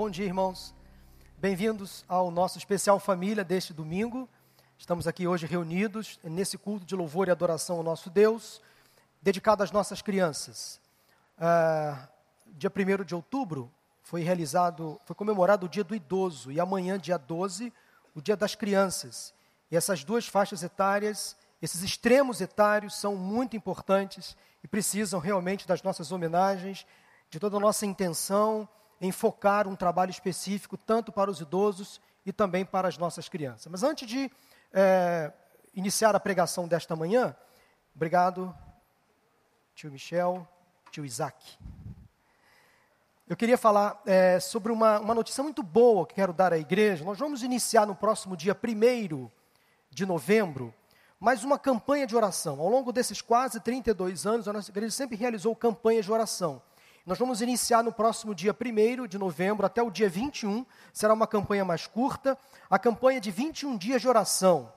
Bom dia, irmãos. Bem-vindos ao nosso especial família deste domingo. Estamos aqui hoje reunidos nesse culto de louvor e adoração ao nosso Deus, dedicado às nossas crianças. Ah, dia 1 de outubro foi realizado, foi comemorado o dia do idoso, e amanhã, dia 12, o dia das crianças. E essas duas faixas etárias, esses extremos etários são muito importantes e precisam realmente das nossas homenagens, de toda a nossa intenção em focar um trabalho específico tanto para os idosos e também para as nossas crianças. Mas antes de é, iniciar a pregação desta manhã, obrigado, tio Michel, tio Isaac. Eu queria falar é, sobre uma, uma notícia muito boa que quero dar à igreja. Nós vamos iniciar no próximo dia 1 de novembro mais uma campanha de oração. Ao longo desses quase 32 anos, a nossa igreja sempre realizou campanhas de oração. Nós vamos iniciar no próximo dia 1 de novembro até o dia 21, será uma campanha mais curta, a campanha de 21 dias de oração,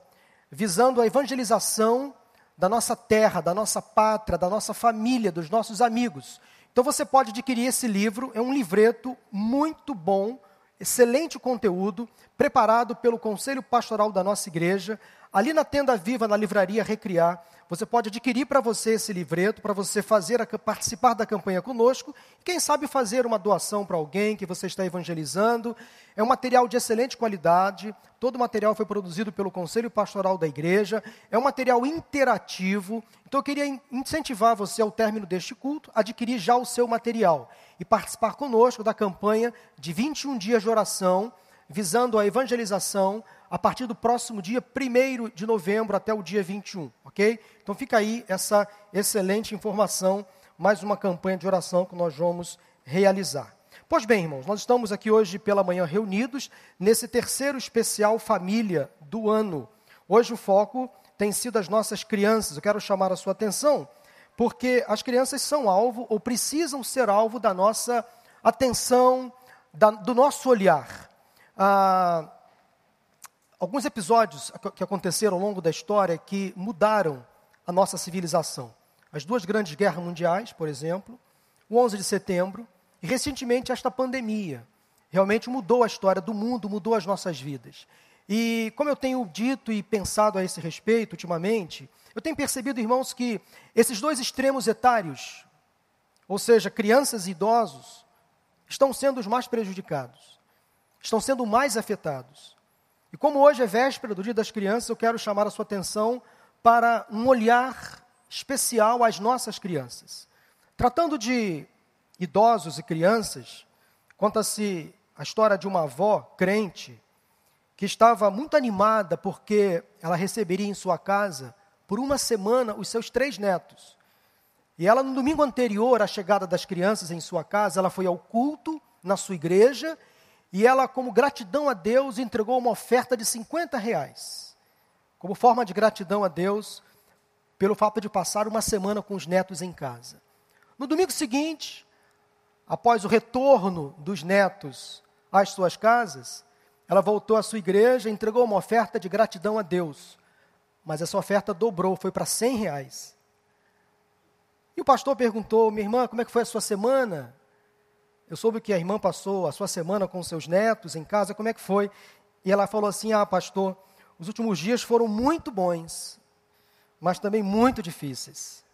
visando a evangelização da nossa terra, da nossa pátria, da nossa família, dos nossos amigos. Então você pode adquirir esse livro, é um livreto muito bom, excelente conteúdo, preparado pelo Conselho Pastoral da nossa igreja, ali na Tenda Viva, na Livraria Recriar, você pode adquirir para você esse livreto, para você fazer a, participar da campanha conosco, e quem sabe fazer uma doação para alguém que você está evangelizando. É um material de excelente qualidade, todo o material foi produzido pelo Conselho Pastoral da Igreja, é um material interativo. Então eu queria incentivar você, ao término deste culto, a adquirir já o seu material e participar conosco da campanha de 21 dias de oração, visando a evangelização a partir do próximo dia 1 de novembro até o dia 21, ok? Então fica aí essa excelente informação, mais uma campanha de oração que nós vamos realizar. Pois bem, irmãos, nós estamos aqui hoje pela manhã reunidos nesse terceiro especial família do ano. Hoje o foco tem sido as nossas crianças. Eu quero chamar a sua atenção porque as crianças são alvo ou precisam ser alvo da nossa atenção, da, do nosso olhar. Ah, alguns episódios que aconteceram ao longo da história que mudaram a nossa civilização. As duas grandes guerras mundiais, por exemplo, o 11 de setembro e recentemente esta pandemia. Realmente mudou a história do mundo, mudou as nossas vidas. E como eu tenho dito e pensado a esse respeito ultimamente, eu tenho percebido, irmãos, que esses dois extremos etários, ou seja, crianças e idosos, estão sendo os mais prejudicados, estão sendo mais afetados. E como hoje é véspera do Dia das Crianças, eu quero chamar a sua atenção para um olhar especial às nossas crianças. Tratando de idosos e crianças, conta-se a história de uma avó crente que estava muito animada porque ela receberia em sua casa, por uma semana, os seus três netos. E ela, no domingo anterior à chegada das crianças em sua casa, ela foi ao culto na sua igreja e ela, como gratidão a Deus, entregou uma oferta de 50 reais. Como forma de gratidão a Deus, pelo fato de passar uma semana com os netos em casa. No domingo seguinte, após o retorno dos netos às suas casas, ela voltou à sua igreja e entregou uma oferta de gratidão a Deus. Mas essa oferta dobrou, foi para 100 reais. E o pastor perguntou, minha irmã, como é que foi a sua semana? Eu soube que a irmã passou a sua semana com seus netos em casa, como é que foi? E ela falou assim: Ah, pastor, os últimos dias foram muito bons, mas também muito difíceis.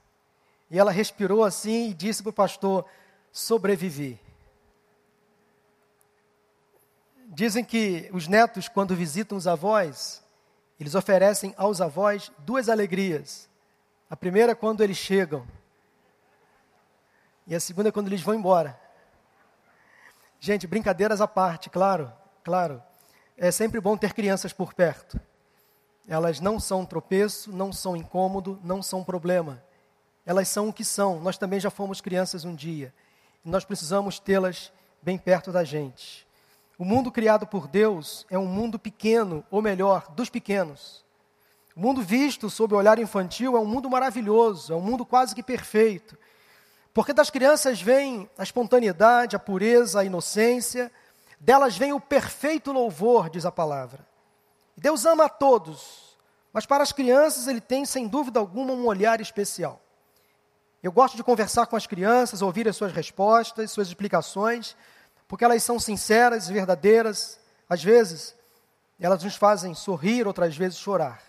E ela respirou assim e disse para o pastor: Sobrevivi. Dizem que os netos, quando visitam os avós, eles oferecem aos avós duas alegrias. A primeira é quando eles chegam, e a segunda é quando eles vão embora. Gente, brincadeiras à parte, claro, claro. É sempre bom ter crianças por perto. Elas não são tropeço, não são incômodo, não são problema. Elas são o que são. Nós também já fomos crianças um dia. E nós precisamos tê-las bem perto da gente. O mundo criado por Deus é um mundo pequeno, ou melhor, dos pequenos. O mundo visto sob o olhar infantil é um mundo maravilhoso, é um mundo quase que perfeito. Porque das crianças vem a espontaneidade, a pureza, a inocência, delas vem o perfeito louvor, diz a palavra. Deus ama a todos, mas para as crianças ele tem, sem dúvida alguma, um olhar especial. Eu gosto de conversar com as crianças, ouvir as suas respostas, suas explicações, porque elas são sinceras e verdadeiras. Às vezes, elas nos fazem sorrir, outras vezes chorar.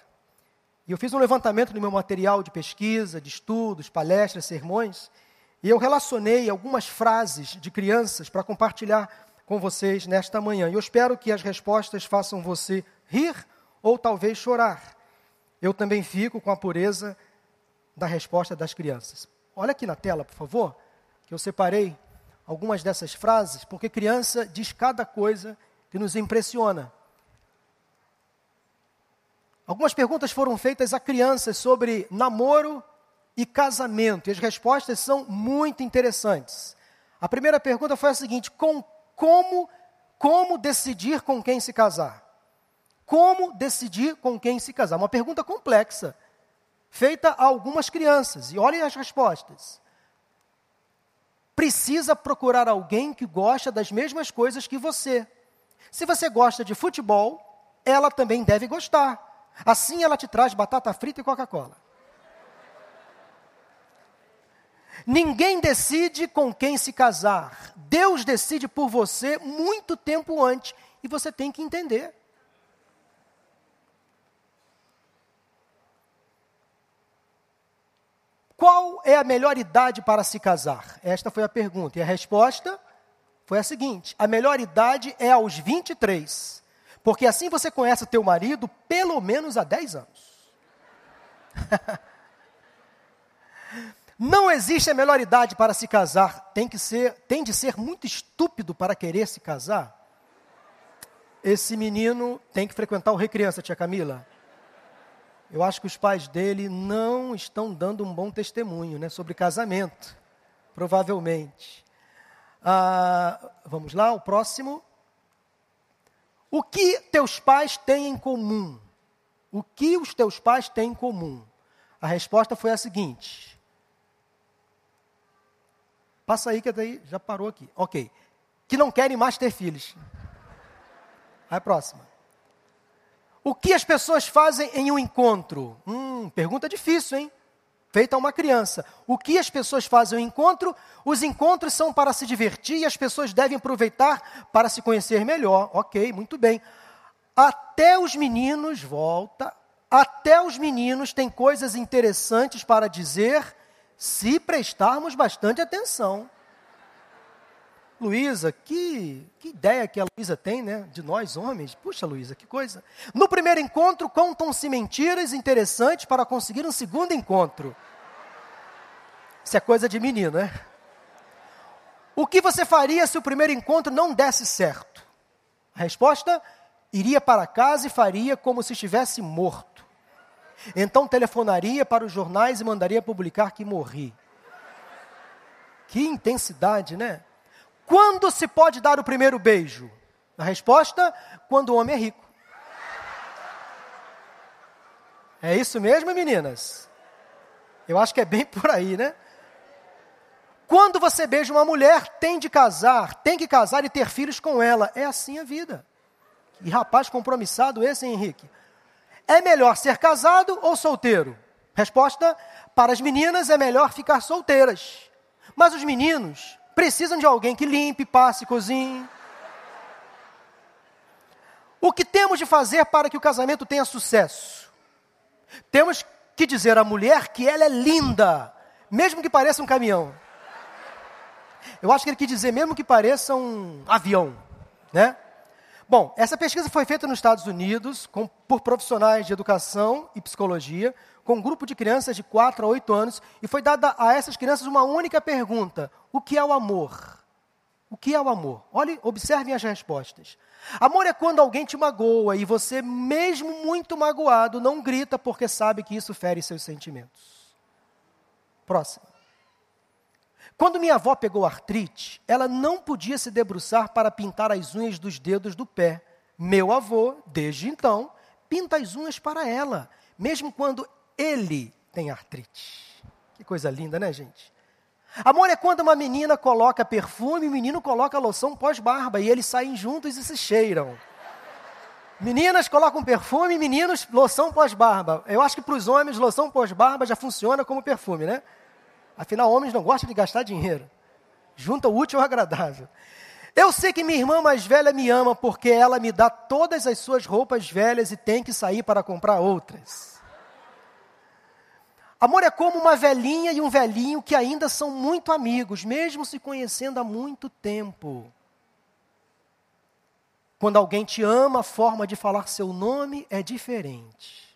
E eu fiz um levantamento no meu material de pesquisa, de estudos, palestras, sermões, e eu relacionei algumas frases de crianças para compartilhar com vocês nesta manhã. E eu espero que as respostas façam você rir ou talvez chorar. Eu também fico com a pureza da resposta das crianças. Olha aqui na tela, por favor, que eu separei algumas dessas frases, porque criança diz cada coisa que nos impressiona. Algumas perguntas foram feitas a crianças sobre namoro e casamento, e as respostas são muito interessantes. A primeira pergunta foi a seguinte: com, como, como decidir com quem se casar? Como decidir com quem se casar? Uma pergunta complexa, feita a algumas crianças, e olhem as respostas precisa procurar alguém que gosta das mesmas coisas que você. Se você gosta de futebol, ela também deve gostar. Assim ela te traz batata frita e Coca-Cola. Ninguém decide com quem se casar. Deus decide por você muito tempo antes. E você tem que entender. Qual é a melhor idade para se casar? Esta foi a pergunta. E a resposta foi a seguinte: a melhor idade é aos 23. Porque assim você conhece o teu marido pelo menos há 10 anos. Não existe a melhor idade para se casar. Tem que ser, tem de ser muito estúpido para querer se casar. Esse menino tem que frequentar o Recriança, tia Camila. Eu acho que os pais dele não estão dando um bom testemunho né, sobre casamento, provavelmente. Ah, vamos lá, o próximo. O que teus pais têm em comum? O que os teus pais têm em comum? A resposta foi a seguinte. Passa aí, que daí já parou aqui. Ok. Que não querem mais ter filhos. Aí a próxima. O que as pessoas fazem em um encontro? Hum, pergunta difícil, hein? Feita a uma criança. O que as pessoas fazem em um encontro? Os encontros são para se divertir e as pessoas devem aproveitar para se conhecer melhor. Ok, muito bem. Até os meninos, volta, até os meninos têm coisas interessantes para dizer se prestarmos bastante atenção. Luísa, que, que ideia que a Luísa tem, né? De nós homens. Puxa, Luísa, que coisa. No primeiro encontro, contam-se mentiras interessantes para conseguir um segundo encontro. Isso é coisa de menino, né? O que você faria se o primeiro encontro não desse certo? A resposta: iria para casa e faria como se estivesse morto. Então telefonaria para os jornais e mandaria publicar que morri. Que intensidade, né? Quando se pode dar o primeiro beijo? A resposta: quando o homem é rico. É isso mesmo, meninas? Eu acho que é bem por aí, né? Quando você beija uma mulher, tem de casar, tem que casar e ter filhos com ela. É assim a vida. E rapaz compromissado esse, hein, Henrique? É melhor ser casado ou solteiro? Resposta: para as meninas é melhor ficar solteiras. Mas os meninos precisam de alguém que limpe, passe, cozinhe. O que temos de fazer para que o casamento tenha sucesso? Temos que dizer à mulher que ela é linda, mesmo que pareça um caminhão. Eu acho que ele quis dizer mesmo que pareça um avião, né? Bom, essa pesquisa foi feita nos Estados Unidos com, por profissionais de educação e psicologia, com um grupo de crianças de 4 a 8 anos, e foi dada a essas crianças uma única pergunta: o que é o amor? O que é o amor? Olhe, observem as respostas. Amor é quando alguém te magoa e você, mesmo muito magoado, não grita porque sabe que isso fere seus sentimentos. Próximo. Quando minha avó pegou artrite, ela não podia se debruçar para pintar as unhas dos dedos do pé. Meu avô, desde então, pinta as unhas para ela, mesmo quando ele tem artrite. Que coisa linda, né, gente? Amor é quando uma menina coloca perfume o menino coloca loção pós-barba e eles saem juntos e se cheiram. Meninas colocam perfume, meninos loção pós-barba. Eu acho que para os homens loção pós-barba já funciona como perfume, né? Afinal, homens não gostam de gastar dinheiro. Junta o útil ao agradável. Eu sei que minha irmã mais velha me ama porque ela me dá todas as suas roupas velhas e tem que sair para comprar outras. Amor é como uma velhinha e um velhinho que ainda são muito amigos, mesmo se conhecendo há muito tempo. Quando alguém te ama, a forma de falar seu nome é diferente.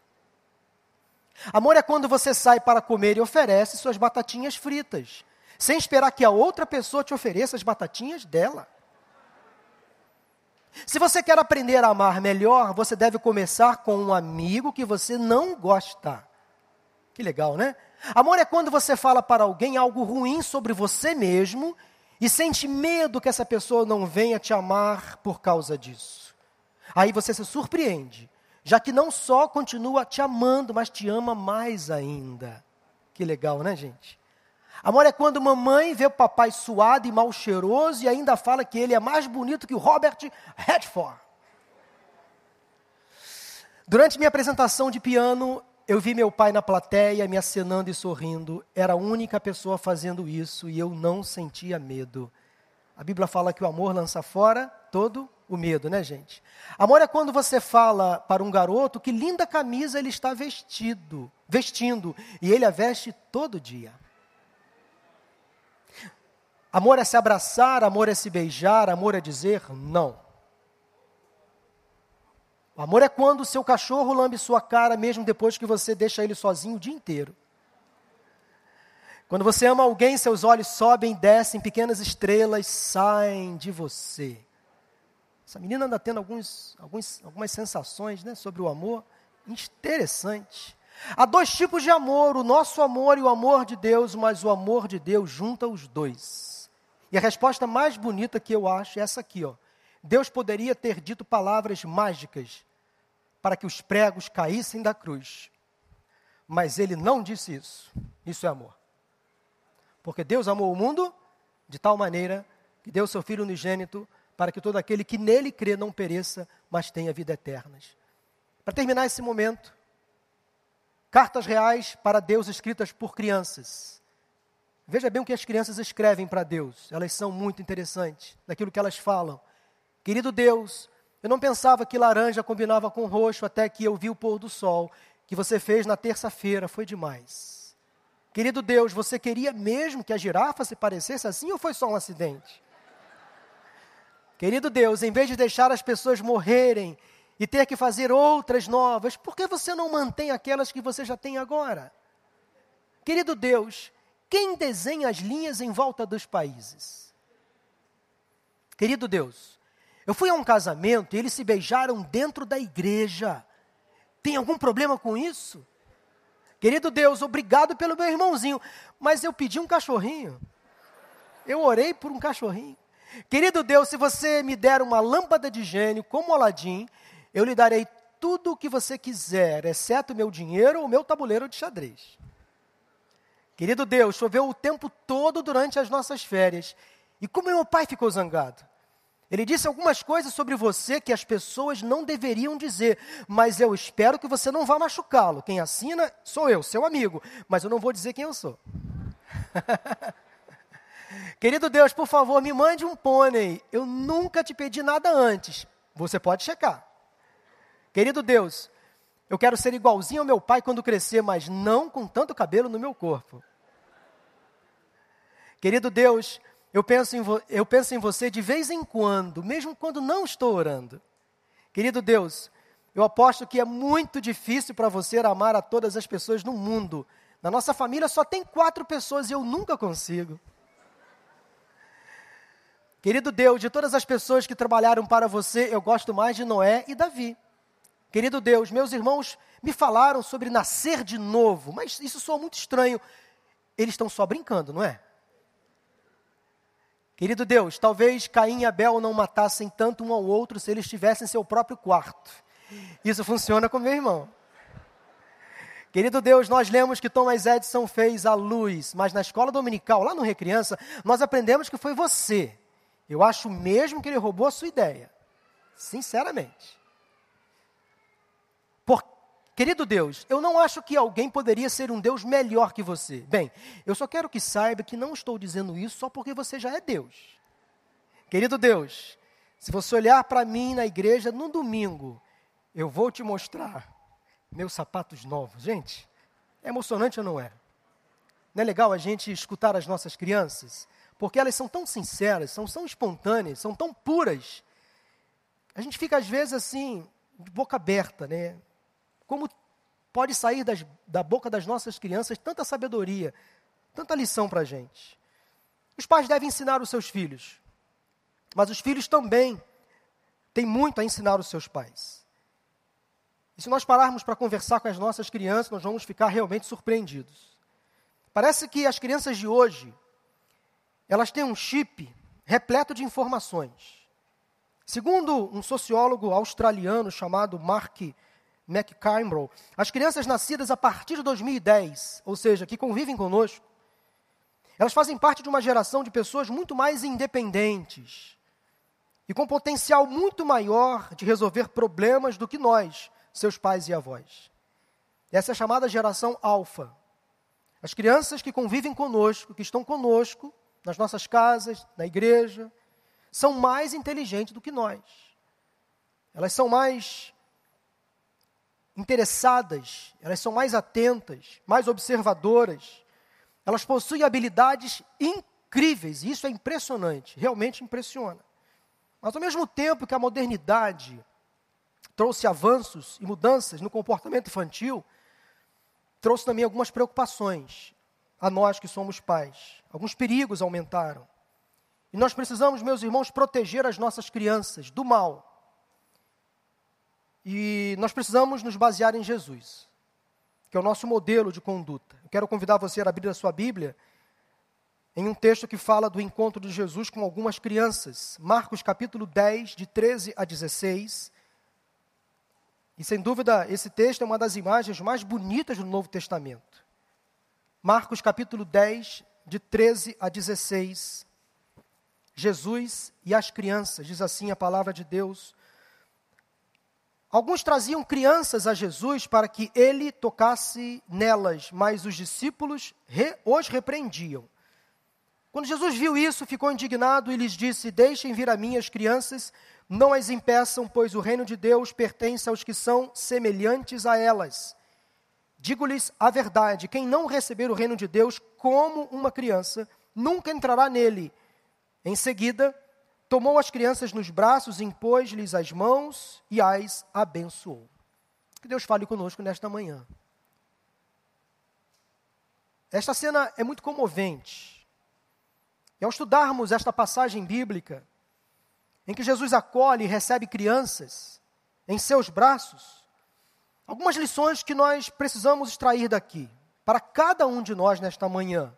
Amor é quando você sai para comer e oferece suas batatinhas fritas, sem esperar que a outra pessoa te ofereça as batatinhas dela. Se você quer aprender a amar melhor, você deve começar com um amigo que você não gosta. Que legal, né? Amor é quando você fala para alguém algo ruim sobre você mesmo e sente medo que essa pessoa não venha te amar por causa disso. Aí você se surpreende, já que não só continua te amando, mas te ama mais ainda. Que legal, né, gente? Amor é quando mamãe vê o papai suado e mal cheiroso e ainda fala que ele é mais bonito que o Robert Redford. Durante minha apresentação de piano, eu vi meu pai na plateia me acenando e sorrindo. Era a única pessoa fazendo isso e eu não sentia medo. A Bíblia fala que o amor lança fora todo o medo, né, gente? Amor é quando você fala para um garoto que linda camisa ele está vestido, vestindo, e ele a veste todo dia. Amor é se abraçar, amor é se beijar, amor é dizer não. O amor é quando o seu cachorro lambe sua cara mesmo depois que você deixa ele sozinho o dia inteiro. Quando você ama alguém, seus olhos sobem, descem, pequenas estrelas saem de você. Essa menina anda tendo alguns, alguns, algumas sensações né, sobre o amor. Interessante. Há dois tipos de amor: o nosso amor e o amor de Deus, mas o amor de Deus junta os dois. E a resposta mais bonita que eu acho é essa aqui, ó. Deus poderia ter dito palavras mágicas para que os pregos caíssem da cruz. Mas ele não disse isso. Isso é amor. Porque Deus amou o mundo de tal maneira que deu seu Filho unigênito para que todo aquele que nele crê não pereça, mas tenha vida eterna. Para terminar esse momento, cartas reais para Deus escritas por crianças. Veja bem o que as crianças escrevem para Deus. Elas são muito interessantes naquilo que elas falam. Querido Deus, eu não pensava que laranja combinava com roxo até que eu vi o pôr do sol que você fez na terça-feira, foi demais. Querido Deus, você queria mesmo que a girafa se parecesse assim ou foi só um acidente? Querido Deus, em vez de deixar as pessoas morrerem e ter que fazer outras novas, por que você não mantém aquelas que você já tem agora? Querido Deus, quem desenha as linhas em volta dos países? Querido Deus, eu fui a um casamento e eles se beijaram dentro da igreja. Tem algum problema com isso? Querido Deus, obrigado pelo meu irmãozinho, mas eu pedi um cachorrinho. Eu orei por um cachorrinho. Querido Deus, se você me der uma lâmpada de gênio como Aladim, eu lhe darei tudo o que você quiser, exceto meu dinheiro ou meu tabuleiro de xadrez. Querido Deus, choveu o tempo todo durante as nossas férias. E como meu pai ficou zangado? Ele disse algumas coisas sobre você que as pessoas não deveriam dizer, mas eu espero que você não vá machucá-lo. Quem assina sou eu, seu amigo, mas eu não vou dizer quem eu sou. Querido Deus, por favor, me mande um pônei. Eu nunca te pedi nada antes. Você pode checar. Querido Deus, eu quero ser igualzinho ao meu pai quando crescer, mas não com tanto cabelo no meu corpo. Querido Deus, eu penso, em eu penso em você de vez em quando, mesmo quando não estou orando. Querido Deus, eu aposto que é muito difícil para você amar a todas as pessoas no mundo. Na nossa família só tem quatro pessoas e eu nunca consigo. Querido Deus, de todas as pessoas que trabalharam para você, eu gosto mais de Noé e Davi. Querido Deus, meus irmãos me falaram sobre nascer de novo, mas isso soa muito estranho. Eles estão só brincando, não é? Querido Deus, talvez Caim e Abel não matassem tanto um ao outro se eles tivessem seu próprio quarto. Isso funciona com meu irmão. Querido Deus, nós lemos que Thomas Edison fez a luz, mas na escola dominical, lá no Recriança, nós aprendemos que foi você. Eu acho mesmo que ele roubou a sua ideia. Sinceramente. Querido Deus, eu não acho que alguém poderia ser um Deus melhor que você. Bem, eu só quero que saiba que não estou dizendo isso só porque você já é Deus. Querido Deus, se você olhar para mim na igreja no domingo, eu vou te mostrar meus sapatos novos. Gente, é emocionante ou não é? Não é legal a gente escutar as nossas crianças? Porque elas são tão sinceras, são tão espontâneas, são tão puras. A gente fica às vezes assim, de boca aberta, né? Como pode sair das, da boca das nossas crianças tanta sabedoria, tanta lição para a gente. Os pais devem ensinar os seus filhos, mas os filhos também têm muito a ensinar os seus pais. E se nós pararmos para conversar com as nossas crianças, nós vamos ficar realmente surpreendidos. Parece que as crianças de hoje, elas têm um chip repleto de informações. Segundo um sociólogo australiano chamado Mark McCampbell, as crianças nascidas a partir de 2010, ou seja, que convivem conosco, elas fazem parte de uma geração de pessoas muito mais independentes e com potencial muito maior de resolver problemas do que nós, seus pais e avós. Essa é a chamada geração alfa. As crianças que convivem conosco, que estão conosco, nas nossas casas, na igreja, são mais inteligentes do que nós. Elas são mais interessadas, elas são mais atentas, mais observadoras. Elas possuem habilidades incríveis, e isso é impressionante, realmente impressiona. Mas ao mesmo tempo que a modernidade trouxe avanços e mudanças no comportamento infantil, trouxe também algumas preocupações a nós que somos pais. Alguns perigos aumentaram. E nós precisamos, meus irmãos, proteger as nossas crianças do mal. E nós precisamos nos basear em Jesus, que é o nosso modelo de conduta. Eu quero convidar você a abrir a sua Bíblia em um texto que fala do encontro de Jesus com algumas crianças. Marcos capítulo 10, de 13 a 16. E sem dúvida, esse texto é uma das imagens mais bonitas do Novo Testamento. Marcos capítulo 10, de 13 a 16. Jesus e as crianças, diz assim a palavra de Deus. Alguns traziam crianças a Jesus para que ele tocasse nelas, mas os discípulos re, os repreendiam. Quando Jesus viu isso, ficou indignado e lhes disse: Deixem vir a mim as crianças, não as impeçam, pois o reino de Deus pertence aos que são semelhantes a elas. Digo-lhes a verdade: quem não receber o reino de Deus como uma criança, nunca entrará nele. Em seguida, tomou as crianças nos braços, impôs-lhes as mãos e as abençoou. Que Deus fale conosco nesta manhã. Esta cena é muito comovente. E ao estudarmos esta passagem bíblica, em que Jesus acolhe e recebe crianças em seus braços, algumas lições que nós precisamos extrair daqui, para cada um de nós nesta manhã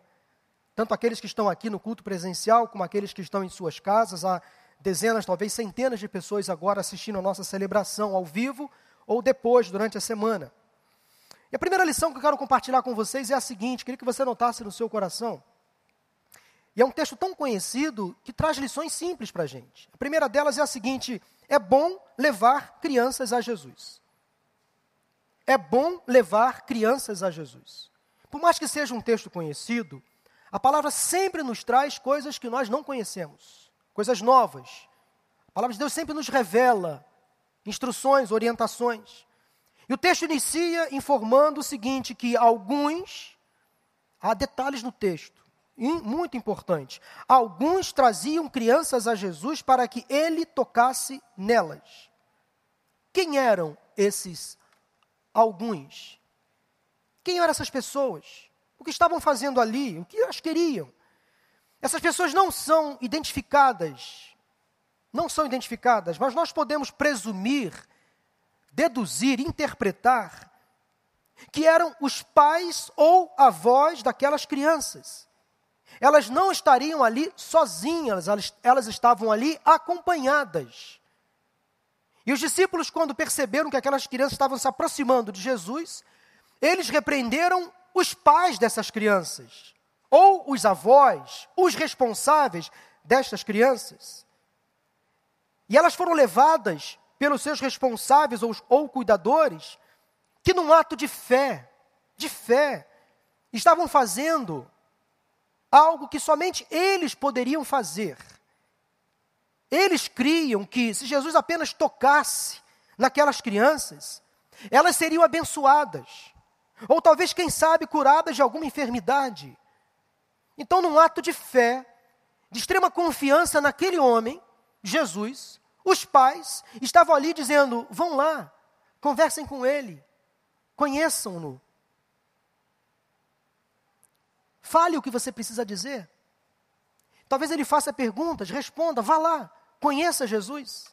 tanto aqueles que estão aqui no culto presencial, como aqueles que estão em suas casas. Há dezenas, talvez centenas de pessoas agora assistindo a nossa celebração ao vivo ou depois, durante a semana. E a primeira lição que eu quero compartilhar com vocês é a seguinte: queria que você notasse no seu coração. E é um texto tão conhecido que traz lições simples para a gente. A primeira delas é a seguinte: é bom levar crianças a Jesus. É bom levar crianças a Jesus. Por mais que seja um texto conhecido, a palavra sempre nos traz coisas que nós não conhecemos, coisas novas. A palavra de Deus sempre nos revela instruções, orientações. E o texto inicia informando o seguinte: que alguns, há detalhes no texto, muito importante. Alguns traziam crianças a Jesus para que ele tocasse nelas. Quem eram esses alguns? Quem eram essas pessoas? o que estavam fazendo ali, o que elas queriam. Essas pessoas não são identificadas, não são identificadas, mas nós podemos presumir, deduzir, interpretar que eram os pais ou avós daquelas crianças. Elas não estariam ali sozinhas, elas, elas estavam ali acompanhadas. E os discípulos, quando perceberam que aquelas crianças estavam se aproximando de Jesus, eles repreenderam os pais dessas crianças, ou os avós, os responsáveis destas crianças. E elas foram levadas pelos seus responsáveis ou, ou cuidadores, que num ato de fé, de fé, estavam fazendo algo que somente eles poderiam fazer. Eles criam que se Jesus apenas tocasse naquelas crianças, elas seriam abençoadas, ou talvez, quem sabe, curadas de alguma enfermidade. Então, num ato de fé, de extrema confiança naquele homem, Jesus, os pais estavam ali dizendo: vão lá, conversem com ele, conheçam-no. Fale o que você precisa dizer. Talvez ele faça perguntas, responda, vá lá, conheça Jesus.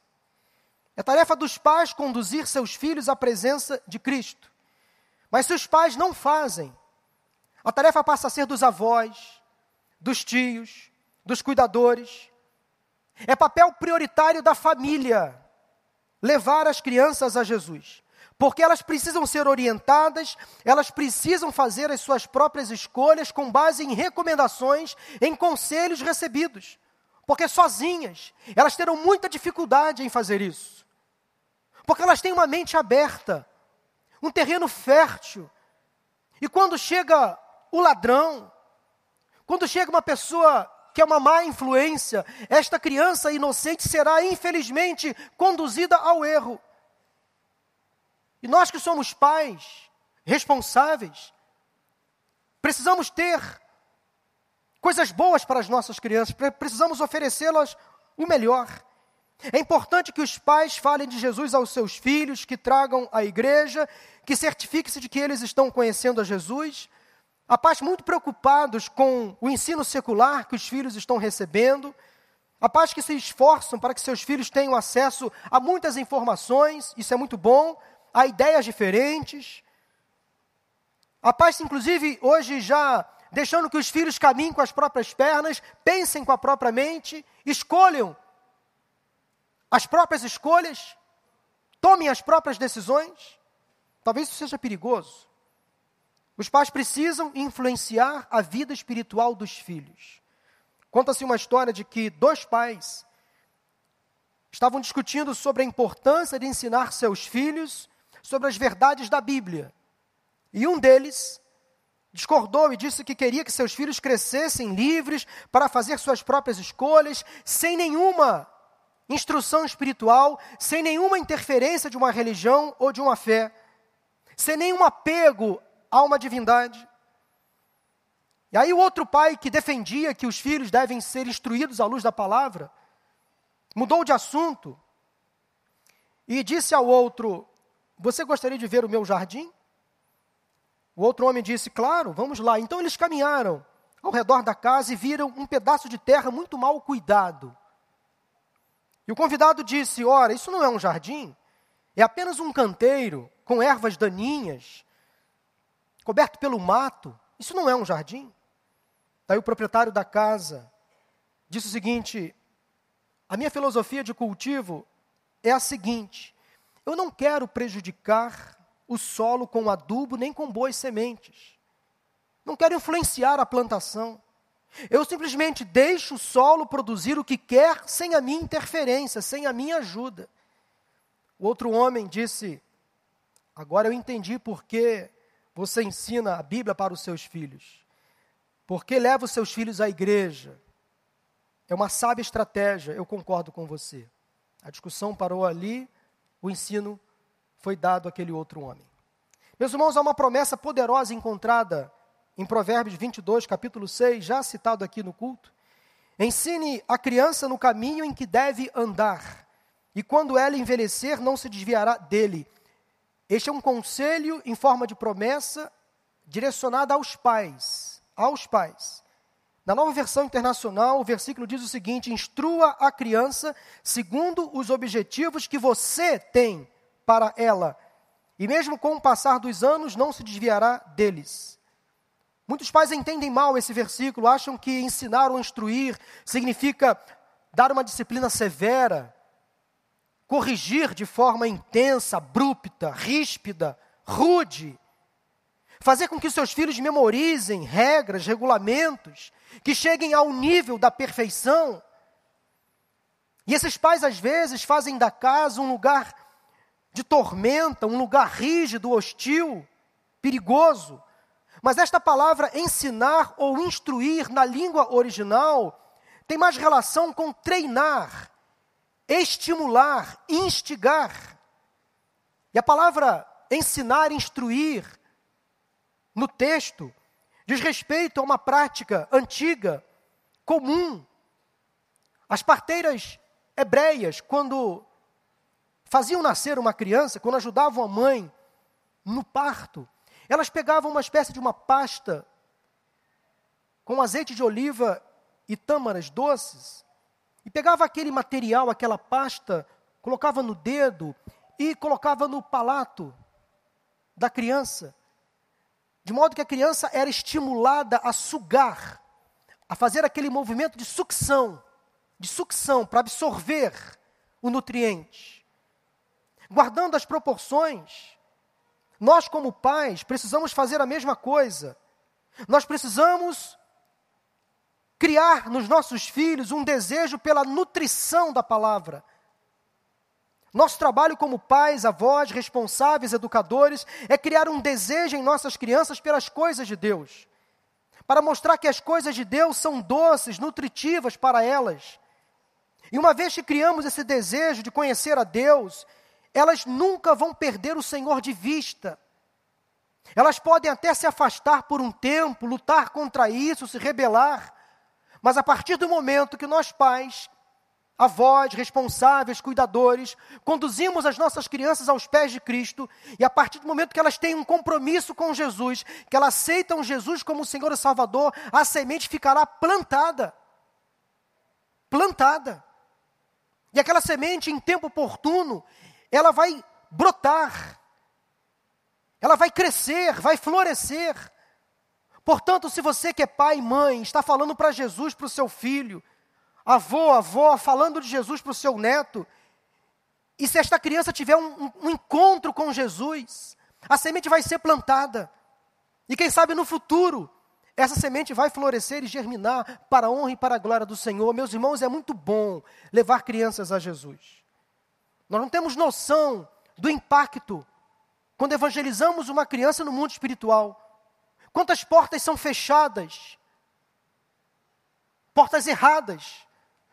É tarefa dos pais conduzir seus filhos à presença de Cristo. Mas se os pais não fazem, a tarefa passa a ser dos avós, dos tios, dos cuidadores. É papel prioritário da família levar as crianças a Jesus. Porque elas precisam ser orientadas, elas precisam fazer as suas próprias escolhas com base em recomendações, em conselhos recebidos. Porque sozinhas, elas terão muita dificuldade em fazer isso. Porque elas têm uma mente aberta, um terreno fértil. E quando chega o ladrão, quando chega uma pessoa que é uma má influência, esta criança inocente será, infelizmente, conduzida ao erro. E nós que somos pais responsáveis, precisamos ter coisas boas para as nossas crianças, precisamos oferecê-las o melhor. É importante que os pais falem de Jesus aos seus filhos, que tragam à igreja, que certifique-se de que eles estão conhecendo a Jesus, Há pais muito preocupados com o ensino secular que os filhos estão recebendo. Há pais que se esforçam para que seus filhos tenham acesso a muitas informações, isso é muito bom, a ideias diferentes. Há pais, inclusive, hoje já deixando que os filhos caminhem com as próprias pernas, pensem com a própria mente, escolham as próprias escolhas, tomem as próprias decisões. Talvez isso seja perigoso. Os pais precisam influenciar a vida espiritual dos filhos. Conta-se uma história de que dois pais estavam discutindo sobre a importância de ensinar seus filhos sobre as verdades da Bíblia. E um deles discordou e disse que queria que seus filhos crescessem livres para fazer suas próprias escolhas, sem nenhuma instrução espiritual, sem nenhuma interferência de uma religião ou de uma fé, sem nenhum apego há uma divindade. E aí o outro pai que defendia que os filhos devem ser instruídos à luz da palavra, mudou de assunto e disse ao outro: Você gostaria de ver o meu jardim? O outro homem disse: Claro, vamos lá. Então eles caminharam ao redor da casa e viram um pedaço de terra muito mal cuidado. E o convidado disse: Ora, isso não é um jardim, é apenas um canteiro com ervas daninhas coberto pelo mato. Isso não é um jardim. Daí o proprietário da casa disse o seguinte: a minha filosofia de cultivo é a seguinte: eu não quero prejudicar o solo com adubo nem com boas sementes. Não quero influenciar a plantação. Eu simplesmente deixo o solo produzir o que quer sem a minha interferência, sem a minha ajuda. O outro homem disse: Agora eu entendi por que você ensina a Bíblia para os seus filhos? Por que leva os seus filhos à igreja? É uma sábia estratégia, eu concordo com você. A discussão parou ali, o ensino foi dado àquele outro homem. Meus irmãos, há uma promessa poderosa encontrada em Provérbios 22, capítulo 6, já citado aqui no culto. Ensine a criança no caminho em que deve andar, e quando ela envelhecer, não se desviará dele. Este é um conselho em forma de promessa direcionada aos pais, aos pais. Na nova versão internacional, o versículo diz o seguinte: instrua a criança segundo os objetivos que você tem para ela, e mesmo com o passar dos anos não se desviará deles. Muitos pais entendem mal esse versículo, acham que ensinar ou instruir significa dar uma disciplina severa, corrigir de forma intensa, abrupta, ríspida, rude, fazer com que seus filhos memorizem regras, regulamentos, que cheguem ao nível da perfeição. E esses pais, às vezes, fazem da casa um lugar de tormenta, um lugar rígido, hostil, perigoso. Mas esta palavra ensinar ou instruir na língua original tem mais relação com treinar estimular, instigar. E a palavra ensinar, instruir, no texto, diz respeito a uma prática antiga, comum. As parteiras hebreias, quando faziam nascer uma criança, quando ajudavam a mãe no parto, elas pegavam uma espécie de uma pasta com azeite de oliva e tâmaras doces, e pegava aquele material, aquela pasta, colocava no dedo e colocava no palato da criança, de modo que a criança era estimulada a sugar, a fazer aquele movimento de sucção, de sucção para absorver o nutriente. Guardando as proporções, nós como pais precisamos fazer a mesma coisa. Nós precisamos criar nos nossos filhos um desejo pela nutrição da palavra. Nosso trabalho como pais, avós, responsáveis, educadores, é criar um desejo em nossas crianças pelas coisas de Deus, para mostrar que as coisas de Deus são doces, nutritivas para elas. E uma vez que criamos esse desejo de conhecer a Deus, elas nunca vão perder o Senhor de vista. Elas podem até se afastar por um tempo, lutar contra isso, se rebelar, mas a partir do momento que nós pais, avós, responsáveis, cuidadores, conduzimos as nossas crianças aos pés de Cristo, e a partir do momento que elas têm um compromisso com Jesus, que elas aceitam Jesus como Senhor e Salvador, a semente ficará plantada. Plantada. E aquela semente, em tempo oportuno, ela vai brotar, ela vai crescer, vai florescer. Portanto, se você que é pai e mãe está falando para Jesus, para o seu filho, avô, avó, falando de Jesus para o seu neto, e se esta criança tiver um, um, um, encontro com Jesus, a semente vai ser plantada. E quem sabe no futuro, essa semente vai florescer e germinar para a honra e para a glória do Senhor. Meus irmãos, é muito bom levar crianças a Jesus. Nós não temos noção do impacto quando evangelizamos uma criança no mundo espiritual. Quantas portas são fechadas? Portas erradas.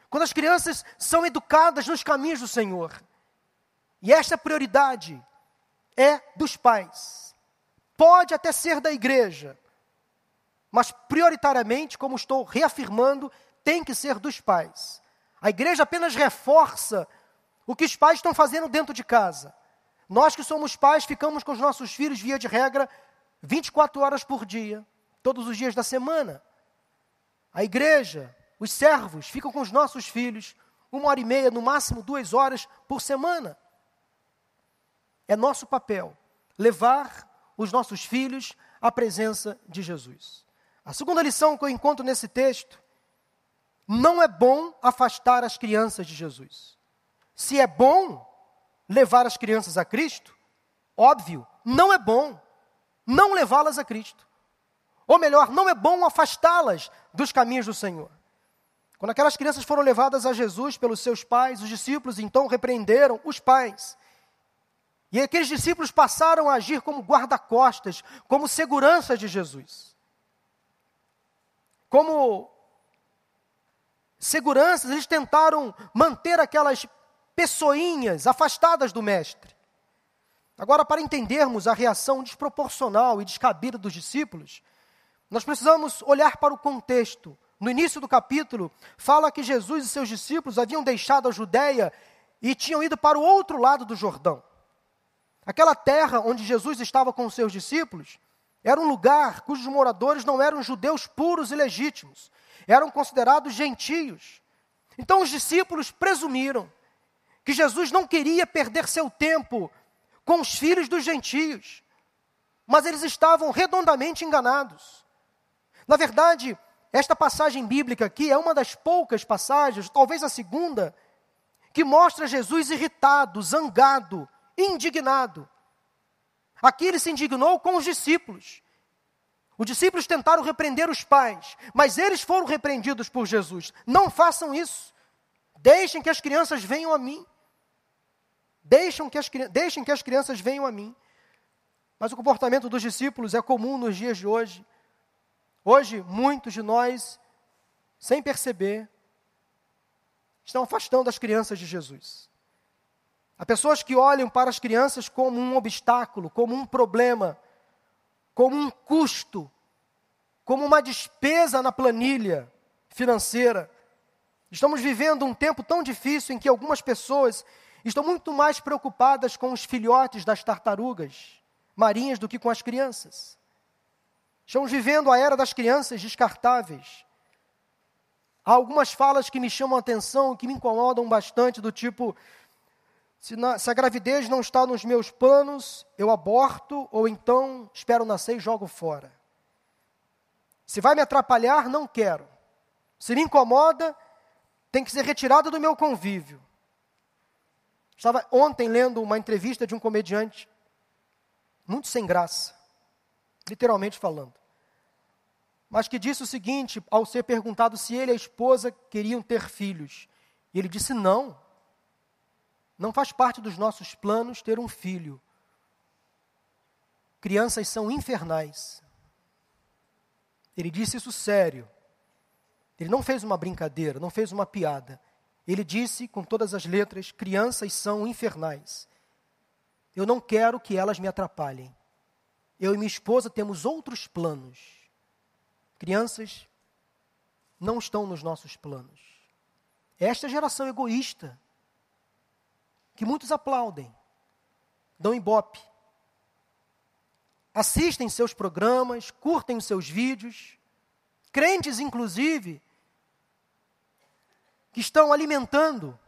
Quando as crianças são educadas nos caminhos do Senhor. E esta prioridade é dos pais. Pode até ser da igreja, mas prioritariamente, como estou reafirmando, tem que ser dos pais. A igreja apenas reforça o que os pais estão fazendo dentro de casa. Nós que somos pais ficamos com os nossos filhos, via de regra, 24 horas por dia, todos os dias da semana. A igreja, os servos, ficam com os nossos filhos uma hora e meia, no máximo duas horas por semana. É nosso papel levar os nossos filhos à presença de Jesus. A segunda lição que eu encontro nesse texto: não é bom afastar as crianças de Jesus. Se é bom levar as crianças a Cristo, óbvio, não é bom não levá-las a Cristo. Ou melhor, não é bom afastá-las dos caminhos do Senhor. Quando aquelas crianças foram levadas a Jesus pelos seus pais, os discípulos então repreenderam os pais. E aqueles discípulos passaram a agir como guarda-costas, como segurança de Jesus. Como seguranças, eles tentaram manter aquelas pessoinhas afastadas do Mestre. Agora, para entendermos a reação desproporcional e descabida dos discípulos, nós precisamos olhar para o contexto. No início do capítulo, fala que Jesus e seus discípulos haviam deixado a Judéia e tinham ido para o outro lado do Jordão. Aquela terra onde Jesus estava com os seus discípulos era um lugar cujos moradores não eram judeus puros e legítimos, eram considerados gentios. Então os discípulos presumiram que Jesus não queria perder seu tempo com os filhos dos gentios. Mas eles estavam redondamente enganados. Na verdade, esta passagem bíblica aqui é uma das poucas passagens, talvez a segunda, que mostra Jesus irritado, zangado, indignado. Aqui ele se indignou com os discípulos. Os discípulos tentaram repreender os pais, mas eles foram repreendidos por Jesus. Não façam isso. Deixem que as crianças venham a mim. Deixem que, as, deixem que as crianças venham a mim. Mas o comportamento dos discípulos é comum nos dias de hoje. Hoje, muitos de nós, sem perceber, estão afastando as crianças de Jesus. Há pessoas que olham para as crianças como um obstáculo, como um problema, como um custo, como uma despesa na planilha financeira. Estamos vivendo um tempo tão difícil em que algumas pessoas estão muito mais preocupadas com os filhotes das tartarugas marinhas do que com as crianças. Estamos vivendo a era das crianças descartáveis. Há algumas falas que me chamam a atenção, que me incomodam bastante, do tipo: se, na, se, a gravidez não está nos meus planos, eu aborto, ou então espero nascer e jogo fora. Se vai me atrapalhar, não quero. Se me incomoda, tem que ser retirado do meu convívio. Estava ontem lendo uma entrevista de um comediante, muito sem graça, literalmente falando mas que disse o seguinte, ao ser perguntado se ele e a esposa queriam ter filhos. E ele disse: não. Não faz parte dos nossos planos ter um filho. Crianças são infernais. Ele disse isso sério. Ele não fez uma brincadeira, não fez uma piada. Ele disse com todas as letras: crianças são infernais. Eu não quero que elas me atrapalhem. Eu e minha esposa temos outros planos. Crianças não estão nos nossos planos. Esta geração egoísta, que muitos aplaudem, dão ibope, assistem seus programas, curtem os seus vídeos, crentes inclusive, que estão alimentando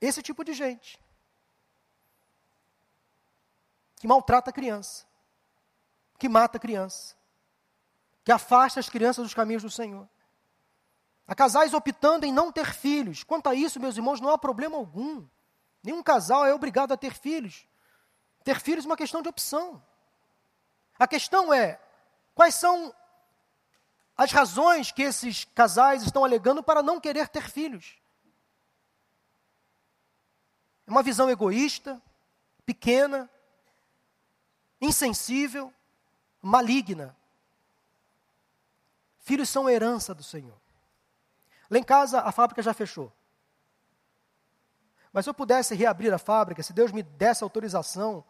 esse tipo de gente, que maltrata a criança, que mata a criança que afasta as crianças dos caminhos do Senhor. Há casais optando em não ter filhos. Quanto a isso, meus irmãos, não há problema algum. Nenhum casal é obrigado a ter filhos. Ter filhos é uma questão de opção. A questão é: quais são as razões que esses casais estão alegando para não querer ter filhos? É uma visão egoísta, pequena, insensível, maligna. Filhos são herança do Senhor. Lá em casa, a fábrica já fechou. Mas se eu pudesse reabrir a fábrica, se Deus me desse autorização,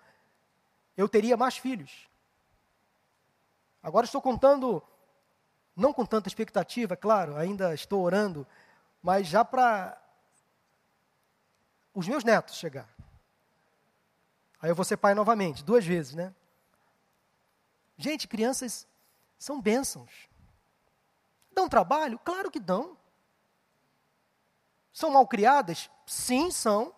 eu teria mais filhos. Agora estou contando, não com tanta expectativa, claro, ainda estou orando, mas já para os meus netos chegar. Aí eu vou ser pai novamente, duas vezes, né? Gente, crianças são bênçãos. Dão trabalho? Claro que dão. São mal criadas? Sim, são.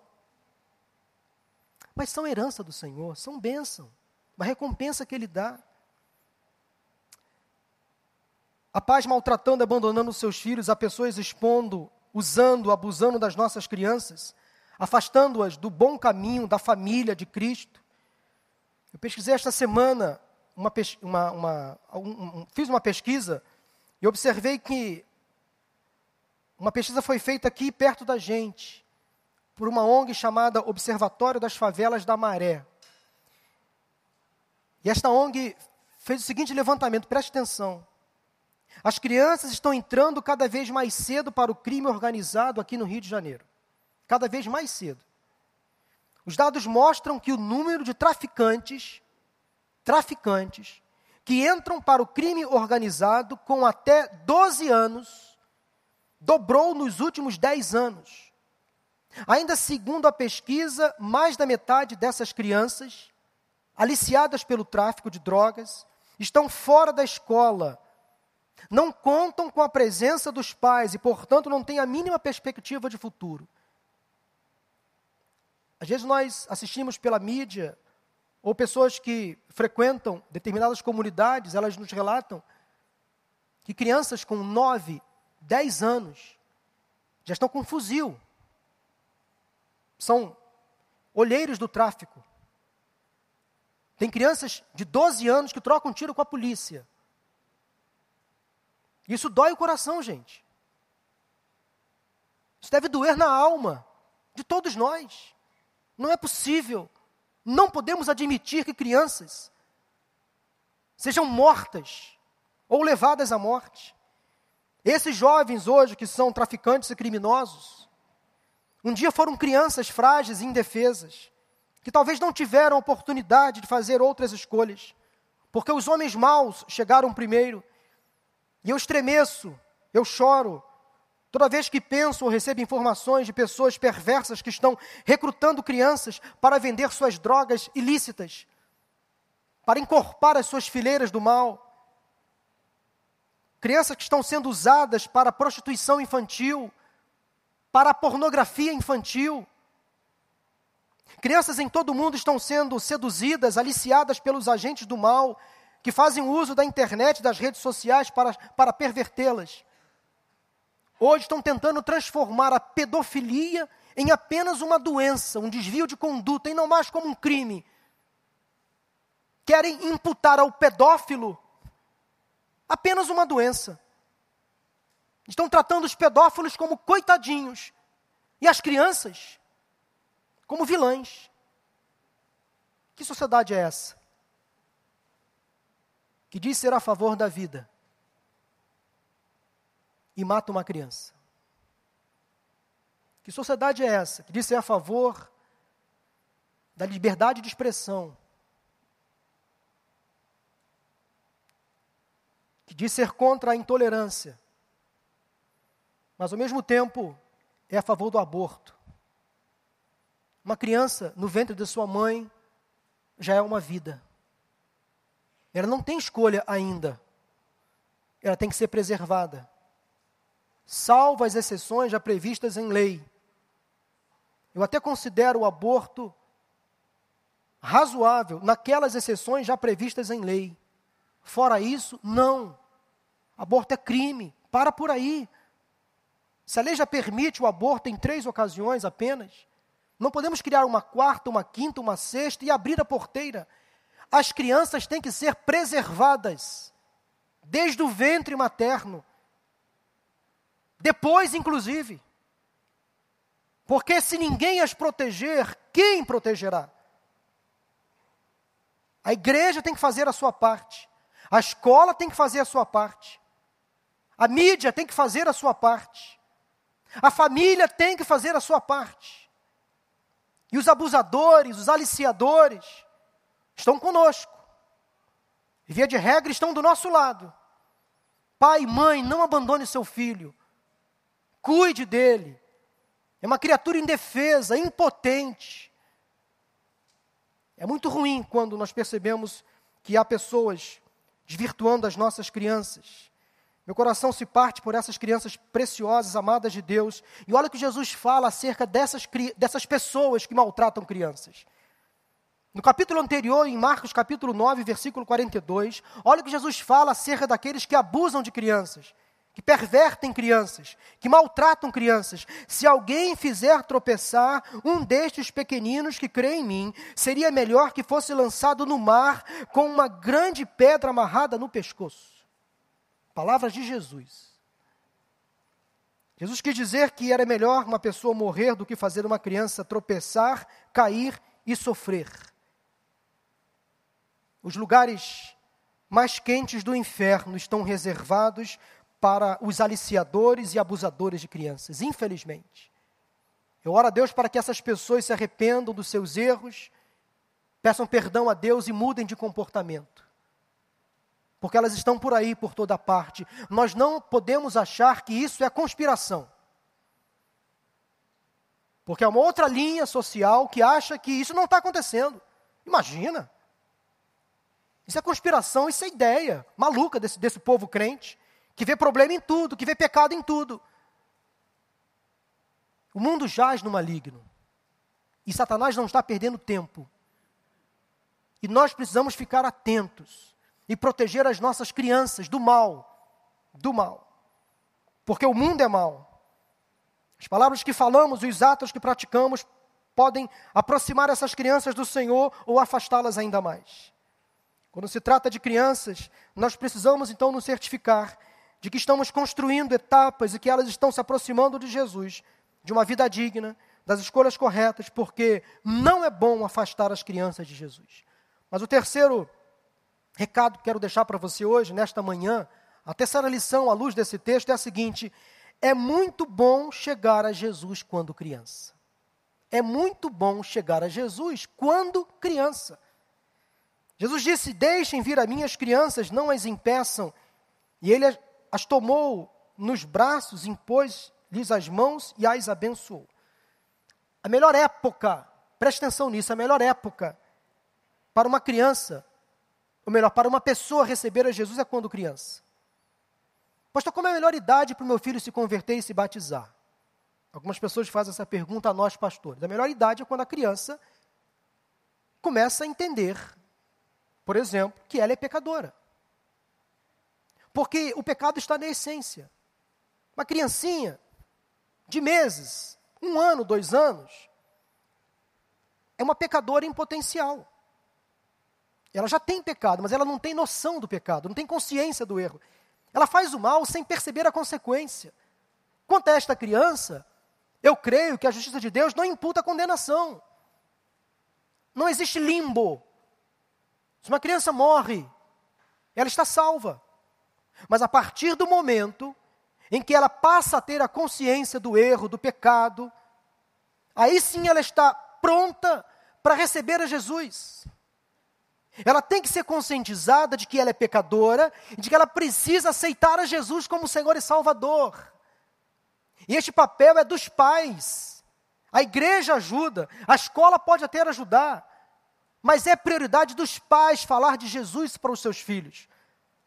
Mas são herança do Senhor, são bênção, uma recompensa que Ele dá. A paz maltratando, abandonando seus filhos, a pessoas expondo, usando, abusando das nossas crianças, afastando-as do bom caminho, da família de Cristo. Eu pesquisei esta semana, uma, uma, uma um, um, fiz uma pesquisa e observei que uma pesquisa foi feita aqui perto da gente, por uma ONG chamada Observatório das Favelas da Maré. E esta ONG fez o seguinte levantamento, preste atenção. As crianças estão entrando cada vez mais cedo para o crime organizado aqui no Rio de Janeiro. Cada vez mais cedo. Os dados mostram que o número de traficantes, traficantes, que entram para o crime organizado com até 12 anos, dobrou nos últimos 10 anos. Ainda segundo a pesquisa, mais da metade dessas crianças, aliciadas pelo tráfico de drogas, estão fora da escola, não contam com a presença dos pais e, portanto, não têm a mínima perspectiva de futuro. Às vezes nós assistimos pela mídia ou pessoas que frequentam determinadas comunidades, elas nos relatam que crianças com 9, 10 anos já estão com fuzil. São olheiros do tráfico. Tem crianças de 12 anos que trocam tiro com a polícia. Isso dói o coração, gente. Isso deve doer na alma de todos nós. Não é possível não podemos admitir que crianças sejam mortas ou levadas à morte. Esses jovens hoje que são traficantes e criminosos, Um dia foram crianças frágeis e indefesas, que talvez não tiveram oportunidade de fazer outras escolhas, porque os homens maus chegaram primeiro. E eu estremeço, eu choro, toda vez que penso ou recebo informações de pessoas perversas que estão recrutando crianças para vender suas drogas ilícitas, para encorpar as suas fileiras do mal. Crianças que estão sendo usadas para prostituição infantil, para pornografia infantil. Crianças em todo o mundo estão sendo seduzidas, aliciadas pelos agentes do mal, que fazem uso da internet, das redes sociais para, para pervertê-las. Hoje estão tentando transformar a pedofilia em apenas uma doença, um desvio de conduta, e não mais como um crime. Querem imputar ao pedófilo apenas uma doença. Estão tratando os pedófilos como coitadinhos e as crianças como vilãs. Que sociedade é essa? Que diz ser a favor da vida e mata uma criança. Que sociedade é essa que diz ser a favor da liberdade de expressão, que diz ser contra a intolerância, mas ao mesmo tempo é a favor do aborto. Uma criança no ventre de sua mãe já é uma vida. Ela não tem escolha ainda. Ela tem que ser preservada. Salvo as exceções já previstas em lei. Eu até considero o aborto razoável naquelas exceções já previstas em lei. Fora isso, não. Aborto é crime. Para por aí. Se a lei já permite o aborto em três ocasiões apenas, não podemos criar uma quarta, uma quinta, uma sexta e abrir a porteira. As crianças têm que ser preservadas, desde o ventre materno. Depois, inclusive. Porque se ninguém as proteger, quem protegerá? A igreja tem que fazer a sua parte. A escola tem que fazer a sua parte. A mídia tem que fazer a sua parte. A família tem que fazer a sua parte. E os abusadores, os aliciadores, estão conosco. E via de regra estão do nosso lado. Pai, mãe, não abandone seu filho. Cuide dele. É uma criatura indefesa, impotente. É muito ruim quando nós percebemos que há pessoas desvirtuando as nossas crianças, meu coração se parte por essas crianças preciosas, amadas de Deus. E olha o que Jesus fala acerca dessas, dessas pessoas que maltratam crianças. No capítulo anterior, em Marcos capítulo 9, versículo 42, olha o que Jesus fala acerca daqueles que abusam de crianças, que pervertem crianças, que maltratam crianças. Se alguém fizer tropeçar um destes pequeninos que crê em mim, seria melhor que fosse lançado no mar com uma grande pedra amarrada no pescoço. Palavras de Jesus. Jesus quis dizer que era melhor uma pessoa morrer do que fazer uma criança tropeçar, cair e sofrer. Os lugares mais quentes do inferno estão reservados para os aliciadores e abusadores de crianças, infelizmente. Eu oro a Deus para que essas pessoas se arrependam dos seus erros, peçam perdão a Deus e mudem de comportamento porque elas estão por aí, por toda parte. Nós não podemos achar que isso é conspiração. Porque é uma outra linha social que acha que isso não está acontecendo. Imagina. Isso é conspiração, isso é ideia maluca desse, desse povo crente, que vê problema em tudo, que vê pecado em tudo. O mundo jaz no maligno. E Satanás não está perdendo tempo. E nós precisamos ficar atentos e proteger as nossas crianças do mal, do mal. Porque o mundo é mal. As palavras que falamos e os atos que praticamos podem aproximar essas crianças do Senhor ou afastá-las ainda mais. Quando se trata de crianças, nós precisamos então nos certificar de que estamos construindo etapas e que elas estão se aproximando de Jesus, de uma vida digna, das escolhas corretas, porque não é bom afastar as crianças de Jesus. Mas o terceiro recado que quero deixar para você hoje, nesta manhã, a terceira lição à luz desse texto é a seguinte: é muito bom chegar a Jesus quando criança. É muito bom chegar a Jesus quando criança. Jesus disse: Deixem vir a mim as crianças, não as impeçam. E ele as tomou nos braços, impôs-lhes as mãos e as abençoou. A melhor época, preste atenção nisso, a melhor época para uma criança, ou melhor, para uma pessoa receber a Jesus é quando criança. Pastor, como é a melhor idade para o meu filho se converter e se batizar? Algumas pessoas fazem essa pergunta a nós, pastores. A melhor idade é quando a criança começa a entender, por exemplo, que ela é pecadora. Porque o pecado está na essência. Uma criancinha de meses, um ano, dois anos, é uma pecadora em potencial. Ela já tem pecado, mas ela não tem noção do pecado, não tem consciência do erro. Ela faz o mal sem perceber a consequência. Quanto a esta criança, eu creio que a justiça de Deus não imputa condenação. Não existe limbo. Se uma criança morre, ela está salva. Mas a partir do momento em que ela passa a ter a consciência do erro, do pecado, aí sim ela está pronta para receber a Jesus. Ela tem que ser conscientizada de que ela é pecadora de que ela precisa aceitar a Jesus como Senhor e Salvador. E este papel é dos pais. A igreja ajuda, a escola pode até ajudar, mas é prioridade dos pais falar de Jesus para os seus filhos.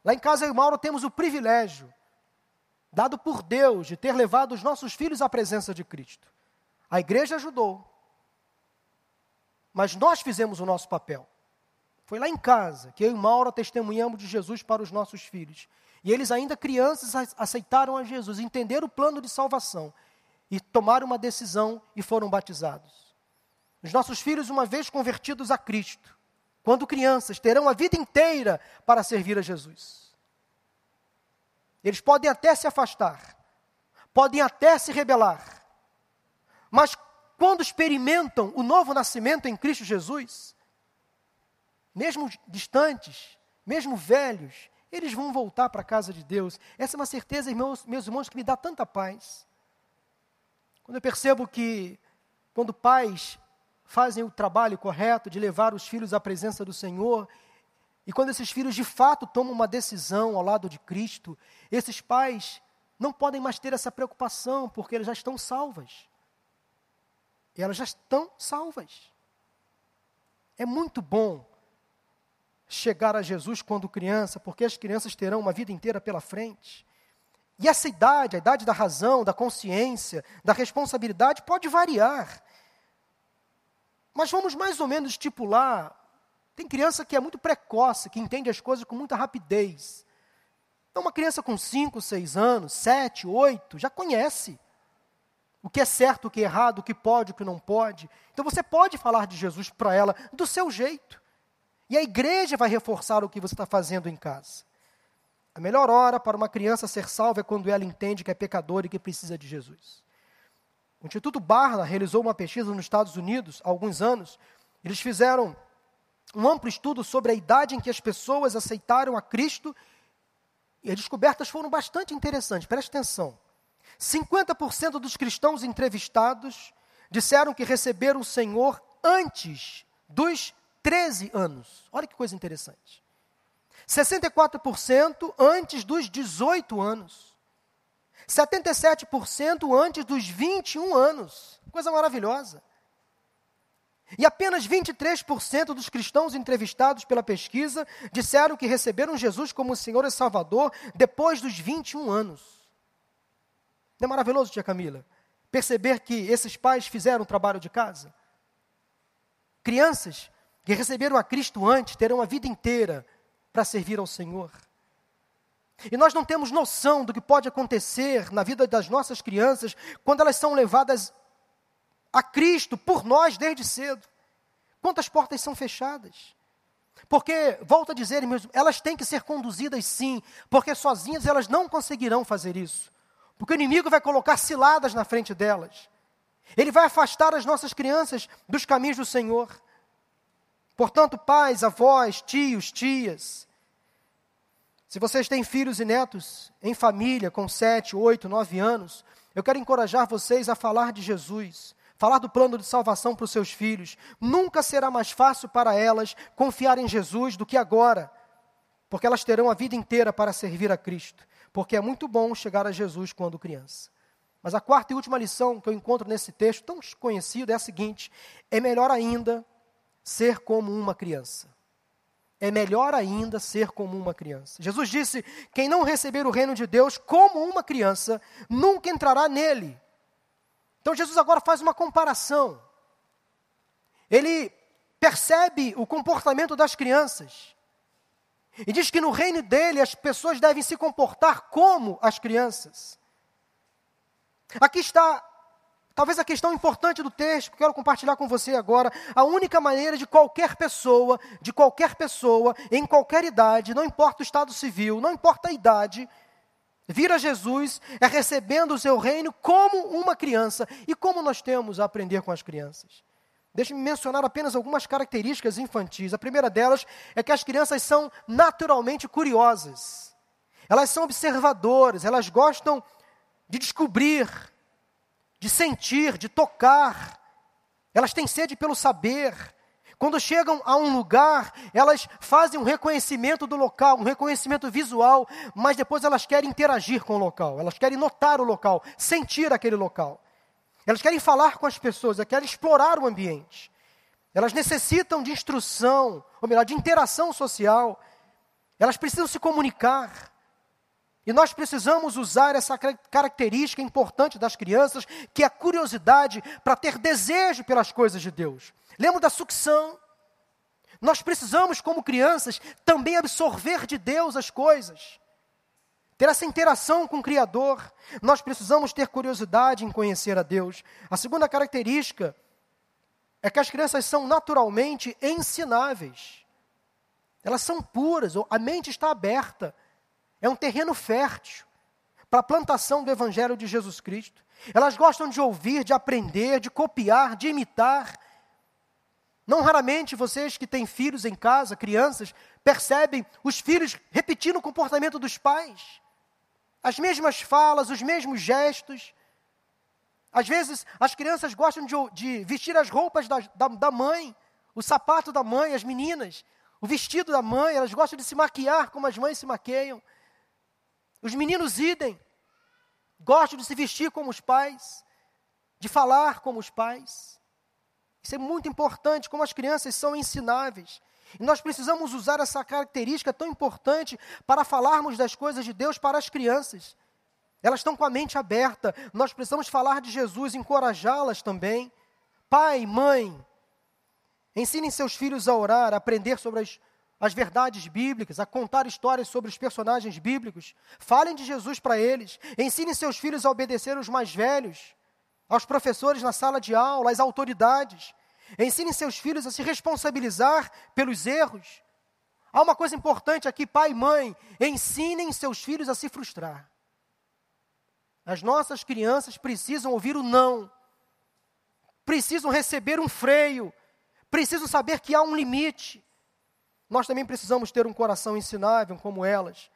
Lá em casa eu e Mauro temos o privilégio, dado por Deus, de ter levado os nossos filhos à presença de Cristo. A igreja ajudou, mas nós fizemos o nosso papel. Foi lá em casa que eu e Mauro testemunhamos de Jesus para os nossos filhos. E eles, ainda crianças, aceitaram a Jesus, entenderam o plano de salvação e tomaram uma decisão e foram batizados. Os nossos filhos, uma vez convertidos a Cristo, quando crianças, terão a vida inteira para servir a Jesus. Eles podem até se afastar, podem até se rebelar, mas quando experimentam o novo nascimento em Cristo Jesus, mesmo distantes, mesmo velhos, eles vão voltar para a casa de Deus. Essa é uma certeza, irmãos, meus irmãos, que me dá tanta paz. Quando eu percebo que, quando pais fazem o trabalho correto de levar os filhos à presença do Senhor, e quando esses filhos de fato tomam uma decisão ao lado de Cristo, esses pais não podem mais ter essa preocupação, porque elas já estão salvas. E elas já estão salvas. É muito bom chegar a Jesus quando criança, porque as crianças terão uma vida inteira pela frente. E essa idade, a idade da razão, da consciência, da responsabilidade, pode variar. Mas vamos mais ou menos estipular. Tem criança que é muito precoce, que entende as coisas com muita rapidez. Então, uma criança com 5, 6 anos, 7, 8, já conhece o que é certo, o que é errado, o que pode, o que não pode. Então, você pode falar de Jesus para ela do seu jeito. E a igreja vai reforçar o que você está fazendo em casa. A melhor hora para uma criança ser salva é quando ela entende que é pecadora e que precisa de Jesus. O Instituto Barna realizou uma pesquisa nos Estados Unidos há alguns anos. Eles fizeram um amplo estudo sobre a idade em que as pessoas aceitaram a Cristo e as descobertas foram bastante interessantes. Preste atenção. 50% dos cristãos entrevistados disseram que receberam o Senhor antes dos 13 anos. Olha que coisa interessante. 64% antes dos 18 anos. 77% antes dos 21 anos. Coisa maravilhosa. E apenas 23% dos cristãos entrevistados pela pesquisa disseram que receberam Jesus como Senhor e Salvador depois dos 21 anos. Não é maravilhoso, tia Camila? Perceber que esses pais fizeram o trabalho de casa? Crianças que receberam a Cristo antes terão a vida inteira para servir ao Senhor. E nós não temos noção do que pode acontecer na vida das nossas crianças quando elas são levadas a Cristo por nós desde cedo. Quantas portas são fechadas? Porque, volto a dizer, elas têm que ser conduzidas sim, porque sozinhas elas não conseguirão fazer isso. Porque o inimigo vai colocar ciladas na frente delas. Ele vai afastar as nossas crianças dos caminhos do Senhor. Portanto, pais, avós, tios, tias, Se vocês têm filhos e netos em família com sete, oito, nove anos, eu quero encorajar vocês a falar de Jesus, falar do plano de salvação para os seus filhos. Nunca será mais fácil para elas confiar em Jesus do que agora, porque elas terão a vida inteira para servir a Cristo, porque é muito bom chegar a Jesus quando criança. Mas a quarta e última lição que eu encontro nesse texto, tão conhecido, é a seguinte: é melhor ainda ser como uma criança. É melhor ainda ser como uma criança. Jesus disse: quem não receber o reino de Deus como uma criança, nunca entrará nele. Então Jesus agora faz uma comparação. Ele percebe o comportamento das crianças. E diz que no reino dele as pessoas devem se comportar como as crianças. Aqui está, talvez a questão importante do texto que quero compartilhar com você agora. A única maneira de qualquer pessoa, de qualquer pessoa, em qualquer idade, não importa o estado civil, não importa a idade, vir a Jesus é recebendo o seu reino como uma criança. E como nós temos a aprender com as crianças? Deixe-me mencionar apenas algumas características infantis. A primeira delas é que as crianças são naturalmente curiosas. Elas são observadoras, elas gostam de descobrir, de sentir, de tocar. Elas têm sede pelo saber. Quando chegam a um lugar, elas fazem um reconhecimento do local, um reconhecimento visual, mas depois elas querem interagir com o local, elas querem notar o local, sentir aquele local. Elas querem falar com as pessoas, elas querem explorar o ambiente. Elas necessitam de instrução, ou melhor, de interação social. Elas precisam se comunicar. E nós precisamos usar essa característica importante das crianças, que é a curiosidade para ter desejo pelas coisas de Deus. Lembra da sucção? Nós precisamos, como crianças, também absorver de Deus as coisas. Ter essa interação com o Criador. Nós precisamos ter curiosidade em conhecer a Deus. A segunda característica é que as crianças são naturalmente ensináveis. Elas são puras, a mente está aberta é um terreno fértil para a plantação do Evangelho de Jesus Cristo. Elas gostam de ouvir, de aprender, de copiar, de imitar. Não raramente vocês que têm filhos em casa, crianças, percebem os filhos repetindo o comportamento dos pais. As mesmas falas, os mesmos gestos. Às vezes, as crianças gostam de, de vestir as roupas da, da, da mãe, o sapato da mãe, as meninas, o vestido da mãe, elas gostam de se maquiar como as mães se maqueiam. Os meninos idem. Gostam de se vestir como os pais, de falar como os pais. Isso é muito importante, como as crianças são ensináveis. E nós precisamos usar essa característica tão importante para falarmos das coisas de Deus para as crianças. Elas estão com a mente aberta. Nós precisamos falar de Jesus, encorajá-las também. Pai, mãe, ensinem seus filhos a orar, a aprender sobre as as verdades bíblicas, a contar histórias sobre os personagens bíblicos. Falem de Jesus para eles. Ensinem seus filhos a obedecer os mais velhos, aos professores na sala de aula, às autoridades. Ensinem seus filhos a se responsabilizar pelos erros. Há uma coisa importante aqui, pai e mãe: ensinem seus filhos a se frustrar. As nossas crianças precisam ouvir o não, precisam receber um freio, precisam saber que há um limite. Nós também precisamos ter um coração ensinável como elas.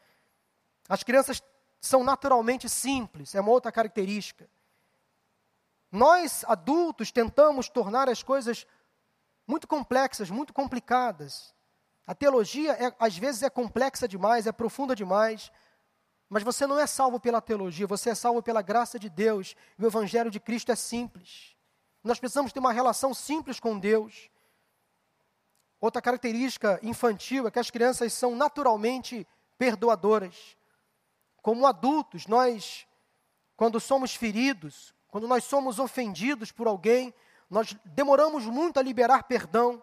As crianças são naturalmente simples, é uma outra característica. Nós, adultos, tentamos tornar as coisas muito complexas, muito complicadas. A teologia, é, às vezes, é complexa demais, é profunda demais. Mas você não é salvo pela teologia, você é salvo pela graça de Deus. O Evangelho de Cristo é simples. Nós precisamos ter uma relação simples com Deus. Outra característica infantil é que as crianças são naturalmente perdoadoras. Como adultos, nós, quando somos feridos, quando nós somos ofendidos por alguém, nós demoramos muito a liberar perdão.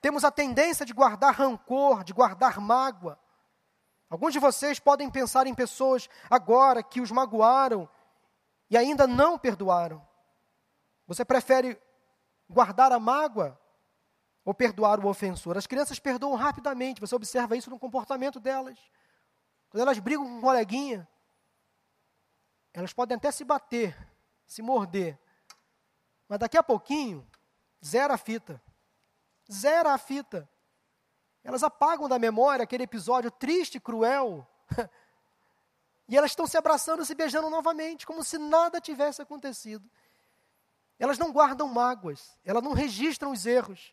Temos a tendência de guardar rancor, de guardar mágoa. Alguns de vocês podem pensar em pessoas agora que os magoaram e ainda não perdoaram. Você prefere guardar a mágoa ou perdoar o ofensor. As crianças perdoam rapidamente, você observa isso no comportamento delas. Quando elas brigam com um coleguinha, elas podem até se bater, se morder, mas daqui a pouquinho, zera a fita. Zera a fita. Elas apagam da memória aquele episódio triste, cruel. e elas estão se abraçando, se beijando novamente, como se nada tivesse acontecido. Elas não guardam mágoas, elas não registram os erros.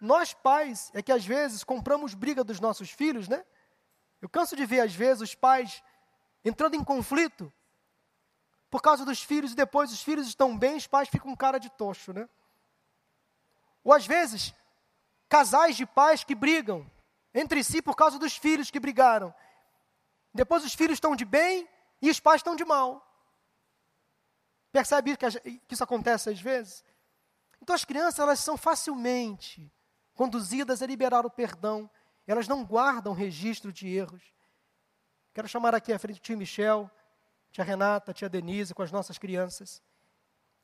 Nós, pais, é que às vezes compramos briga dos nossos filhos, né? Eu canso de ver, às vezes, os pais entrando em conflito por causa dos filhos e depois os filhos estão bem, os pais ficam com cara de tocho, né? Ou às vezes, casais de pais que brigam entre si por causa dos filhos que brigaram. Depois os filhos estão de bem e os pais estão de mal. Percebe que isso acontece às vezes? Então as crianças elas são facilmente conduzidas a liberar o perdão. Elas não guardam registro de erros. Quero chamar aqui à frente o tio Michel, tia Renata, tia Denise, com as nossas crianças.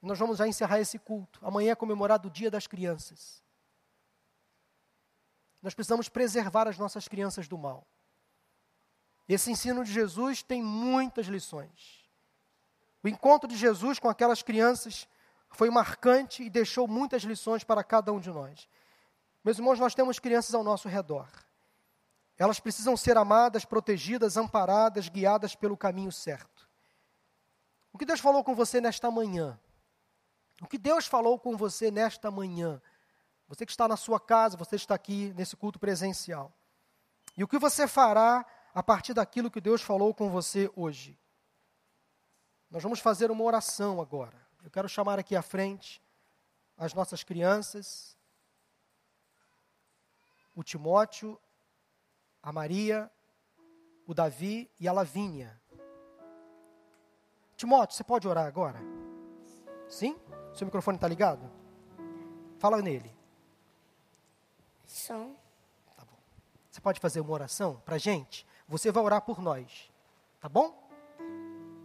Nós vamos já encerrar esse culto. Amanhã é comemorado o Dia das Crianças. Nós precisamos preservar as nossas crianças do mal. Esse ensino de Jesus tem muitas lições. O encontro de Jesus com aquelas crianças foi marcante e deixou muitas lições para cada um de nós. Meus irmãos, nós temos crianças ao nosso redor. Elas precisam ser amadas, protegidas, amparadas, guiadas pelo caminho certo. O que Deus falou com você nesta manhã? O que Deus falou com você nesta manhã? Você que está na sua casa, você está aqui nesse culto presencial. E o que você fará a partir daquilo que Deus falou com você hoje? Nós vamos fazer uma oração agora. Eu quero chamar aqui à frente as nossas crianças, o Timóteo, a Maria, o Davi e a Lavínia. Timóteo, você pode orar agora? Sim? Seu microfone está ligado? Fala nele. Som. Tá bom. Você pode fazer uma oração para gente? Você vai orar por nós. Tá bom?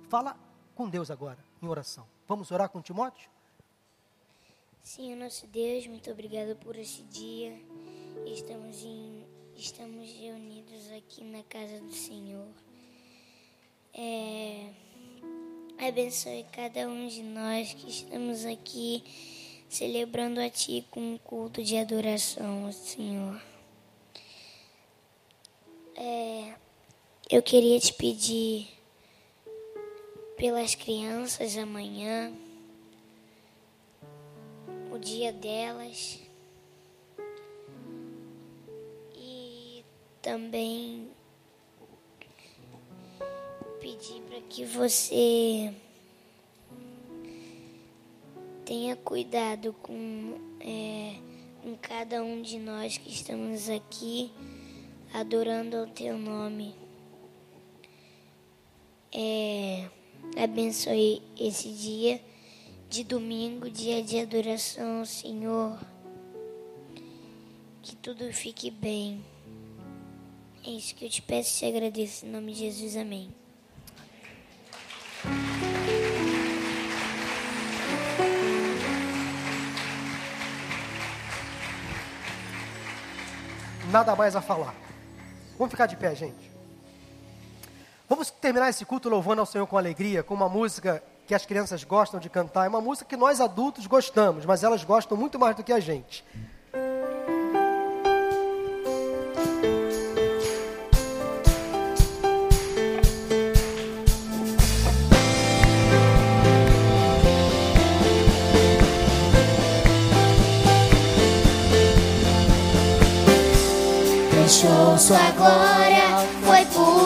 Fala com Deus agora, em oração. Vamos orar com Timóteo? Senhor nosso Deus, muito obrigado por esse dia. Estamos, em, estamos reunidos aqui na casa do Senhor. É, abençoe cada um de nós que estamos aqui celebrando a Ti com um culto de adoração, Senhor. É, eu queria te pedir pelas crianças amanhã, o dia delas, também pedir para que você tenha cuidado com, é, com cada um de nós que estamos aqui adorando ao teu nome. É, abençoe esse dia de domingo, dia de adoração, Senhor. Que tudo fique bem. É isso que eu te peço e te agradeço em nome de Jesus. Amém. nada mais a falar. Vamos ficar de pé, gente. Vamos terminar esse culto louvando ao Senhor com alegria, com uma música que as crianças gostam de cantar. É uma música que nós adultos gostamos, mas elas gostam muito mais do que a gente. Sua glória foi por